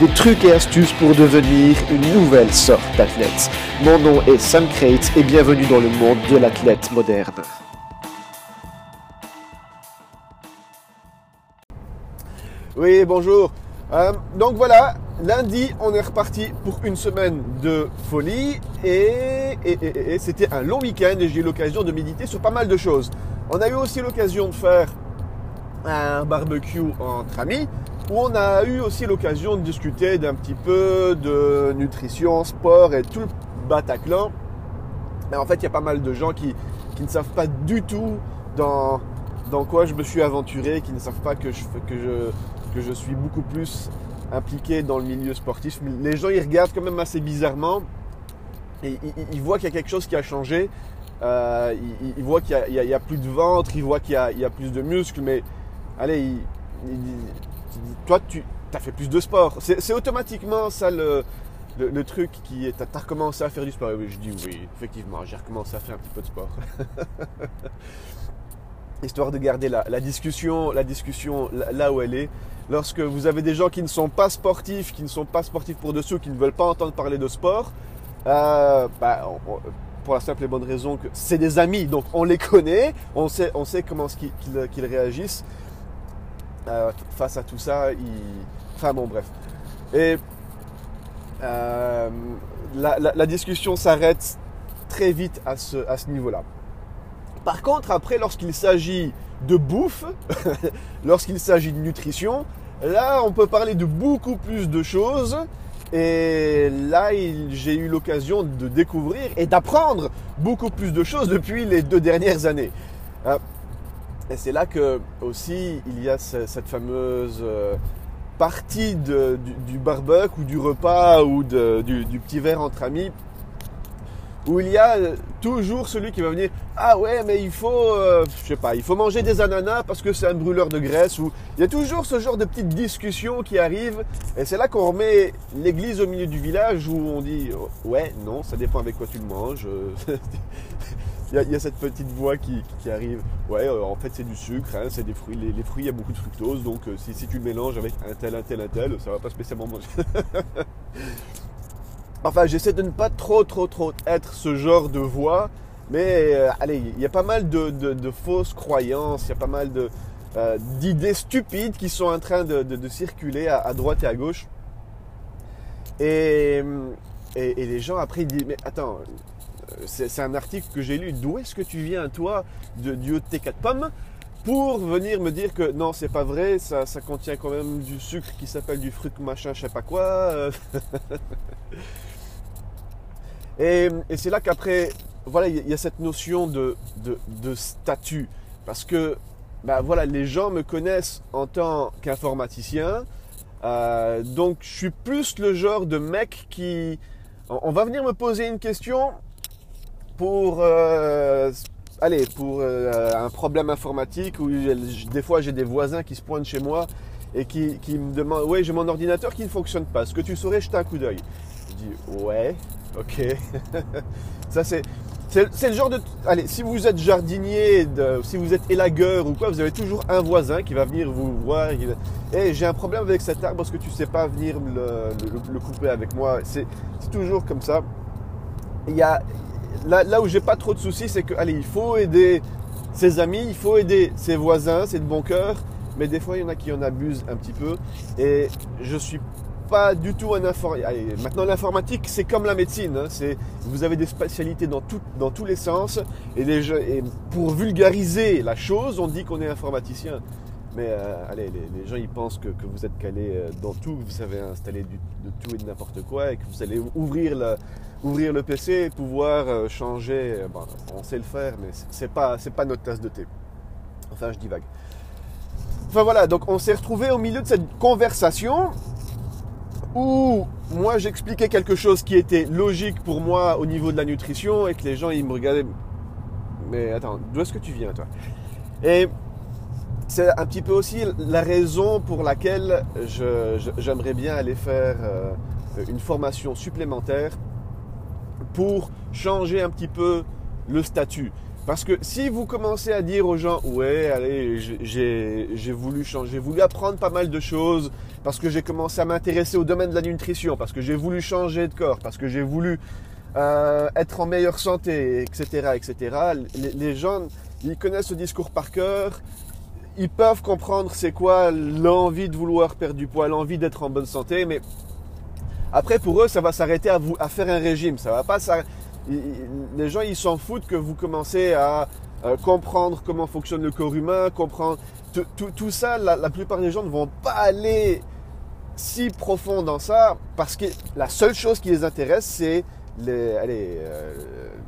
des trucs et astuces pour devenir une nouvelle sorte d'athlète. Mon nom est Sam Crate et bienvenue dans le monde de l'athlète moderne. Oui, bonjour. Euh, donc voilà, lundi, on est reparti pour une semaine de folie et, c'était un long week-end et j'ai eu l'occasion de méditer sur pas mal de choses. On a eu aussi l'occasion de faire un barbecue entre amis où on a eu aussi l'occasion de discuter d'un petit peu de nutrition, sport et tout le Bataclan. Mais en fait, il y a pas mal de gens qui, qui ne savent pas du tout dans, dans quoi je me suis aventuré, qui ne savent pas que je, que je, que je suis beaucoup plus impliqué dans le milieu sportif. Les gens, ils regardent quand même assez bizarrement et ils, voient qu'il y a quelque chose qui a changé. Euh, ils, voient qu'il y a- plus de ventre, ils voient qu'il y y a plus de muscles, mais allez, ils- ils- toi, tu as fait plus de sport. C'est automatiquement ça le, truc qui est. Tu as recommencé à faire du sport. Oui, je dis oui, effectivement, j'ai recommencé à faire un petit peu de sport. Histoire de garder la, la discussion, la discussion là- où elle est. Lorsque vous avez des gens qui ne sont pas sportifs, qui ne sont pas sportifs pour dessous, qui ne veulent pas entendre parler de sport, euh, bah, pour la simple et bonne raison que c'est des amis, donc on les connaît, on sait, comment qu'ils qu'ils- qu'ils réagissent euh, face à tout ça. ils- Enfin bon, bref. Et euh, la, discussion s'arrête très vite à ce, niveau-là. Par contre, après, lorsqu'il s'agit de bouffe, lorsqu'il s'agit de nutrition, là, on peut parler de beaucoup plus de choses. Et là, il- j'ai eu l'occasion de découvrir et d'apprendre beaucoup plus de choses depuis les deux dernières années. Et c'est là que aussi il y a ce- cette fameuse euh, partie du, barbecue ou du repas ou du, petit verre entre amis où il y a euh, toujours celui qui va venir ah ouais mais il faut euh, je sais pas il faut manger des ananas parce que c'est un brûleur de graisse il y a toujours ce genre de petites discussions qui arrivent. Et c'est là qu'on remet l'église au milieu du village où on dit ouais non ça dépend avec quoi tu le manges il y, a, cette petite voix qui, arrive. Ouais euh, en fait c'est du sucre hein, c'est des fruits. Les, fruits il y a beaucoup de fructose. Donc euh, si, tu le mélanges avec un tel un tel un tel ça va pas spécialement manger. Enfin, j'essaie de ne pas trop, trop, trop être ce genre de voix. Mais euh, allez, il y a pas mal de, fausses croyances, il y a pas mal d'idées stupides qui sont en train de, circuler à, droite et à gauche. Et, et- les gens après ils disent, mais attends, c'est, un article que j'ai lu, d'où est-ce que tu viens toi de, du haut de tes quatre pommes pour venir me dire que non, c'est pas vrai, ça, contient quand même du sucre qui s'appelle du fruit machin, je sais pas quoi. euh. Et, c'est là qu'après, voilà, il y a cette notion de, statut. Parce que, ben voilà, les gens me connaissent en tant qu'informaticien. Euh, donc, je suis plus le genre de mec qui. On va venir me poser une question pour. euh, allez, pour euh, un problème informatique où des fois j'ai des voisins qui se pointent chez moi et qui, me demandent Oui, j'ai mon ordinateur qui ne fonctionne pas. Est-ce que tu saurais jeter un coup d'œil Je dis Ouais. Ok. Ça, c'est. C'est le genre de. Allez, si vous êtes jardinier, si vous êtes élagueur ou quoi, vous avez toujours un voisin qui va venir vous voir. et hey, j'ai un problème avec cet arbre, est-ce que tu sais pas venir le, couper avec moi c'est toujours comme ça. Il y a, là, où j'ai pas trop de soucis, c'est que, allez, il faut aider ses amis, il faut aider ses voisins, c'est de bon cœur, mais des fois, il y en a qui en abusent un petit peu. Et je suis pas du tout un informatique. Maintenant, l'informatique, c'est comme la médecine. hein. C'est, vous avez des spécialités dans, tout- dans tous les sens. Et pour vulgariser la chose, on dit qu'on est informaticien. Mais euh, allez, les, gens ils pensent que, vous êtes calé euh, dans tout, que vous savez installer de tout et de n'importe quoi, et que vous allez ouvrir ouvrir le PC et pouvoir euh, changer. on sait le faire, mais c'est- pas, pas notre tasse de thé. Enfin, je divague. Enfin voilà, donc on s'est retrouvé au milieu de cette conversation où moi j'expliquais quelque chose qui était logique pour moi au niveau de la nutrition et que les gens ils me regardaient mais attends, d'où est-ce que tu viens toi? Et c'est un petit peu aussi la raison pour laquelle j'aimerais bien aller faire euh, une formation supplémentaire pour changer un petit peu le statut. Parce que si vous commencez à dire aux gens, ouais, allez, j'ai voulu changer, j'ai voulu apprendre pas mal de choses, parce que j'ai commencé à m'intéresser au domaine de la nutrition, parce que j'ai voulu changer de corps, parce que j'ai voulu euh, être en meilleure santé, etc., etc. Les, les, gens, ils connaissent ce discours par cœur, ils peuvent comprendre c'est quoi l'envie de vouloir perdre du poids, l'envie d'être en bonne santé, mais après pour eux ça va s'arrêter à, faire un régime, ça va pas les gens ils s'en foutent que vous commencez à comprendre comment fonctionne le corps humain, comprendre tout, ça, la, plupart des gens ne vont pas aller si profond dans ça parce que la seule chose qui les intéresse c'est euh,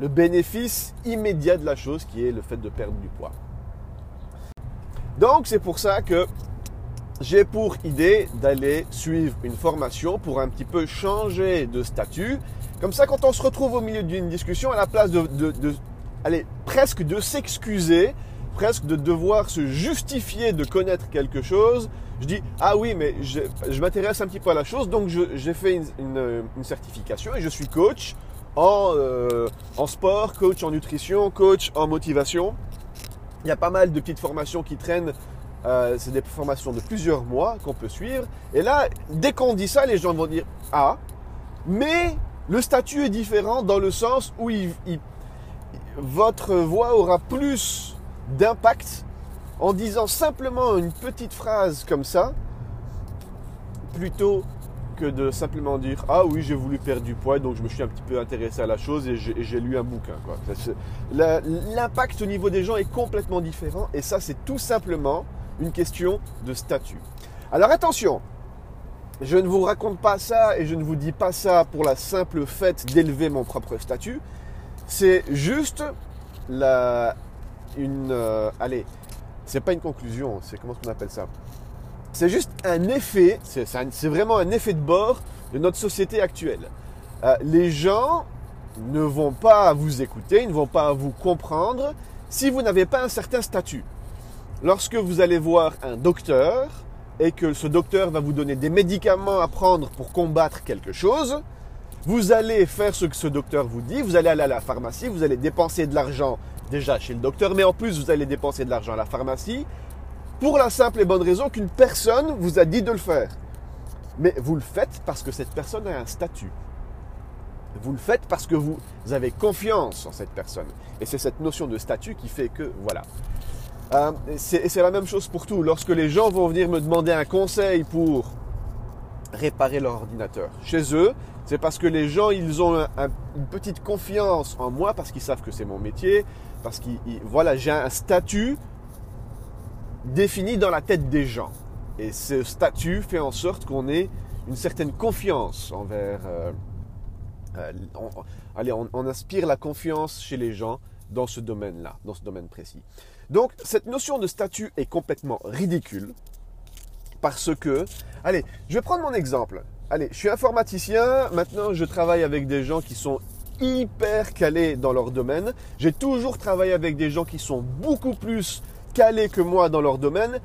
le bénéfice immédiat de la chose qui est le fait de perdre du poids. Donc c'est pour ça que j'ai pour idée d'aller suivre une formation pour un petit peu changer de statut. Comme ça, quand on se retrouve au milieu d'une discussion, à la place de, allez, presque de s'excuser, presque de devoir se justifier de connaître quelque chose, je dis ah oui mais je, m'intéresse un petit peu à la chose donc j'ai fait une, certification et je suis coach en, euh, en sport, coach en nutrition, coach en motivation. Il y a pas mal de petites formations qui traînent. Euh, c'est des formations de plusieurs mois qu'on peut suivre. Et là, dès qu'on dit ça, les gens vont dire Ah, mais le statut est différent dans le sens où votre voix aura plus d'impact en disant simplement une petite phrase comme ça, plutôt que de simplement dire ah oui j'ai voulu perdre du poids donc je me suis un petit peu intéressé à la chose et j'ai lu un bouquin L'impact au niveau des gens est complètement différent et ça c'est tout simplement une question de statut. Alors attention, je ne vous raconte pas ça et je ne vous dis pas ça pour la simple fait d'élever mon propre statut. C'est juste la une euh, allez c'est pas une conclusion c'est comment on appelle ça? C'est juste un effet, c'est vraiment un effet de bord de notre société actuelle. Euh, les gens ne vont pas vous écouter, ils ne vont pas vous comprendre si vous n'avez pas un certain statut. Lorsque vous allez voir un docteur et que ce docteur va vous donner des médicaments à prendre pour combattre quelque chose, vous allez faire ce que ce docteur vous dit, vous allez aller à la pharmacie, vous allez dépenser de l'argent déjà chez le docteur, mais en plus vous allez dépenser de l'argent à la pharmacie, pour la simple et bonne raison qu'une personne vous a dit de le faire. Mais vous le faites parce que cette personne a un statut. Vous le faites parce que vous avez confiance en cette personne. Et c'est cette notion de statut qui fait que, voilà. Euh, c'est la même chose pour tout. Lorsque les gens vont venir me demander un conseil pour réparer leur ordinateur chez eux, c'est parce que les gens, ils ont une petite confiance en moi, parce qu'ils savent que c'est mon métier, parce qu'ils, voilà, j'ai un statut défini dans la tête des gens. Et ce statut fait en sorte qu'on ait une certaine confiance envers... Euh, euh, on, allez, on, inspire la confiance chez les gens dans ce domaine-là, dans ce domaine précis. Donc cette notion de statut est complètement ridicule parce que, allez, je vais prendre mon exemple. Allez, je suis informaticien, maintenant je travaille avec des gens qui sont hyper calés dans leur domaine. J'ai toujours travaillé avec des gens qui sont beaucoup plus calés que moi dans leur domaine,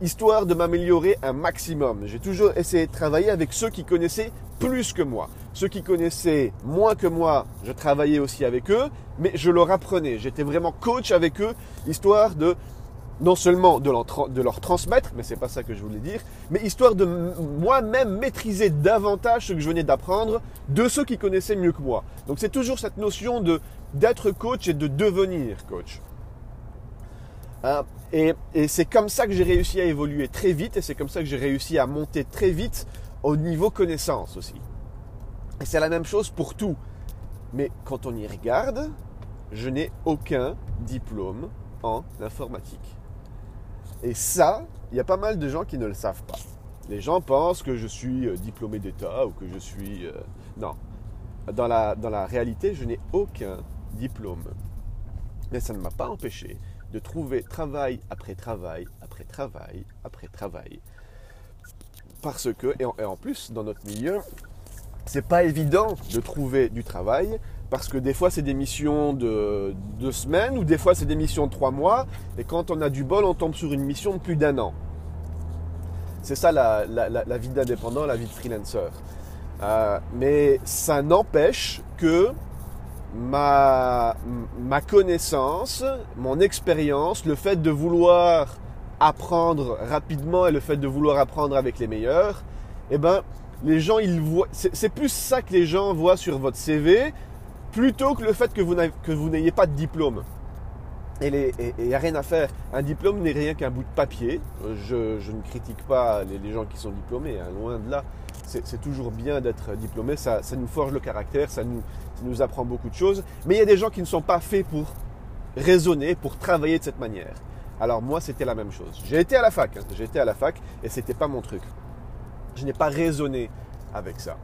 histoire de m'améliorer un maximum. J'ai toujours essayé de travailler avec ceux qui connaissaient plus que moi. Ceux qui connaissaient moins que moi, je travaillais aussi avec eux, mais je leur apprenais. J'étais vraiment coach avec eux, histoire de non seulement de leur, de leur transmettre, mais c'est pas ça que je voulais dire, mais histoire de moi-même maîtriser davantage ce que je venais d'apprendre de ceux qui connaissaient mieux que moi. Donc c'est toujours cette notion de d'être coach et de devenir coach. Hein, et, c'est comme ça que j'ai réussi à évoluer très vite et c'est comme ça que j'ai réussi à monter très vite au niveau connaissance aussi. Et c'est la même chose pour tout. Mais quand on y regarde, je n'ai aucun diplôme en informatique. Et ça, il y a pas mal de gens qui ne le savent pas. Les gens pensent que je suis euh, diplômé d'État ou que je suis... Euh, non. Dans la, dans la réalité, je n'ai aucun diplôme. Mais ça ne m'a pas empêché de trouver travail après travail, après travail, après travail. Parce que, et en, plus, dans notre milieu, c'est pas évident de trouver du travail parce que des fois c'est des missions de deux semaines ou des fois c'est des missions de trois mois. Et quand on a du bol, on tombe sur une mission de plus d'un an. C'est ça la, vie d'indépendant, la vie de freelancer. Euh, mais ça n'empêche que ma, ma connaissance, mon expérience, le fait de vouloir apprendre rapidement et le fait de vouloir apprendre avec les meilleurs, eh ben, les gens, ils voient, c'est plus ça que les gens voient sur votre CV plutôt que le fait que vous n'ayez pas de diplôme. Et il n'y a rien à faire. Un diplôme n'est rien qu'un bout de papier. Je, ne critique pas les, gens qui sont diplômés, hein, loin de là. C'est toujours bien d'être diplômé, ça, nous forge le caractère, ça nous, nous apprend beaucoup de choses. Mais il y a des gens qui ne sont pas faits pour raisonner, pour travailler de cette manière. Alors moi, c'était la même chose. J'ai été à la fac, hein. j'ai été à la fac et c'était pas mon truc. Je n'ai pas raisonné avec ça.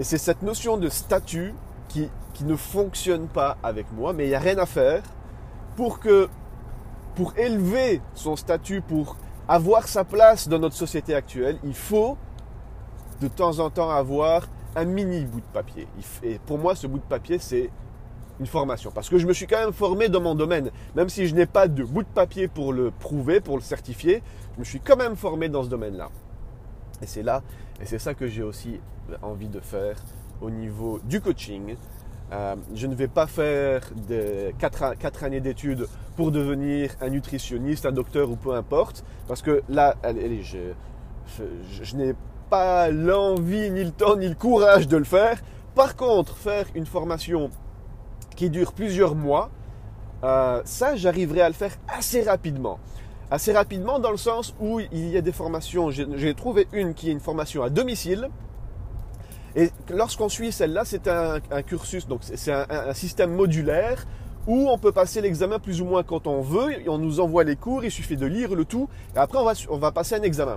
Et c'est cette notion de statut qui, qui ne fonctionne pas avec moi, mais il n'y a rien à faire pour que, pour élever son statut, pour avoir sa place dans notre société actuelle, il faut de temps en temps avoir un mini bout de papier. Et pour moi, ce bout de papier, c'est une formation. Parce que je me suis quand même formé dans mon domaine. Même si je n'ai pas de bout de papier pour le prouver, pour le certifier, je me suis quand même formé dans ce domaine-là. Et c'est là, et c'est ça que j'ai aussi envie de faire au niveau du coaching. Euh, je ne vais pas faire de 4, années d'études pour devenir un nutritionniste, un docteur ou peu importe. Parce que là, allez, je, je n'ai pas l'envie, ni le temps, ni le courage de le faire. Par contre, faire une formation qui dure plusieurs mois, euh, ça, j'arriverai à le faire assez rapidement. Assez rapidement dans le sens où il y a des formations. J'ai trouvé une qui est une formation à domicile. Et lorsqu'on suit celle-là, c'est un, cursus, donc c'est un, système modulaire où on peut passer l'examen plus ou moins quand on veut. On nous envoie les cours, il suffit de lire le tout. Et après, on va, on va passer un examen.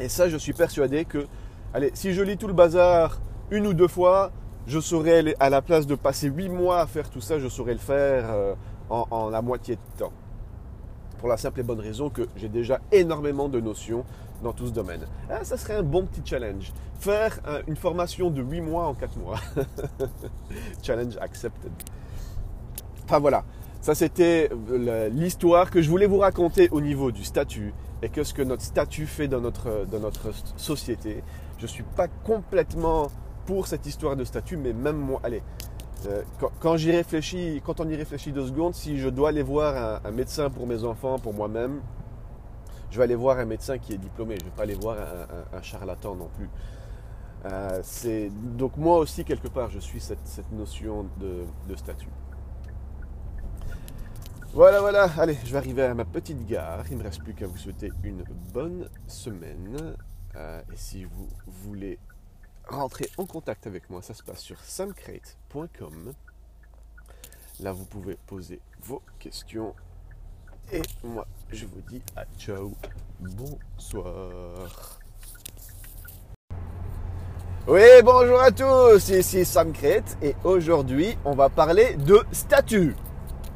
Et ça, je suis persuadé que, allez, si je lis tout le bazar une ou deux fois, je saurais, à la place de passer 8 mois à faire tout ça, je saurais le faire euh, en, la moitié de temps. Pour la simple et bonne raison que j'ai déjà énormément de notions dans tout ce domaine. Ah, ça serait un bon petit challenge. Faire une formation de 8 mois en 4 mois. challenge accepted. Enfin voilà, ça c'était euh, l'histoire que je voulais vous raconter au niveau du statut et que ce que notre statut fait dans notre, dans notre société. Je ne suis pas complètement pour cette histoire de statut, mais même moi, allez, euh, quand, j'y réfléchis, quand on y réfléchit deux secondes, si je dois aller voir un, médecin pour mes enfants, pour moi-même, je vais aller voir un médecin qui est diplômé. Je ne vais pas aller voir un, charlatan non plus. Euh, donc moi aussi quelque part je suis cette, notion de, statut. Voilà, voilà. Allez, je vais arriver à ma petite gare. Il ne me reste plus qu'à vous souhaiter une bonne semaine. Euh, et si vous voulez rentrer en contact avec moi, ça se passe sur samcrate.com. Là, vous pouvez poser vos questions. Et moi, je vous dis à ciao. Bonsoir. Oui, bonjour à tous, ici Sam et aujourd'hui on va parler de statut.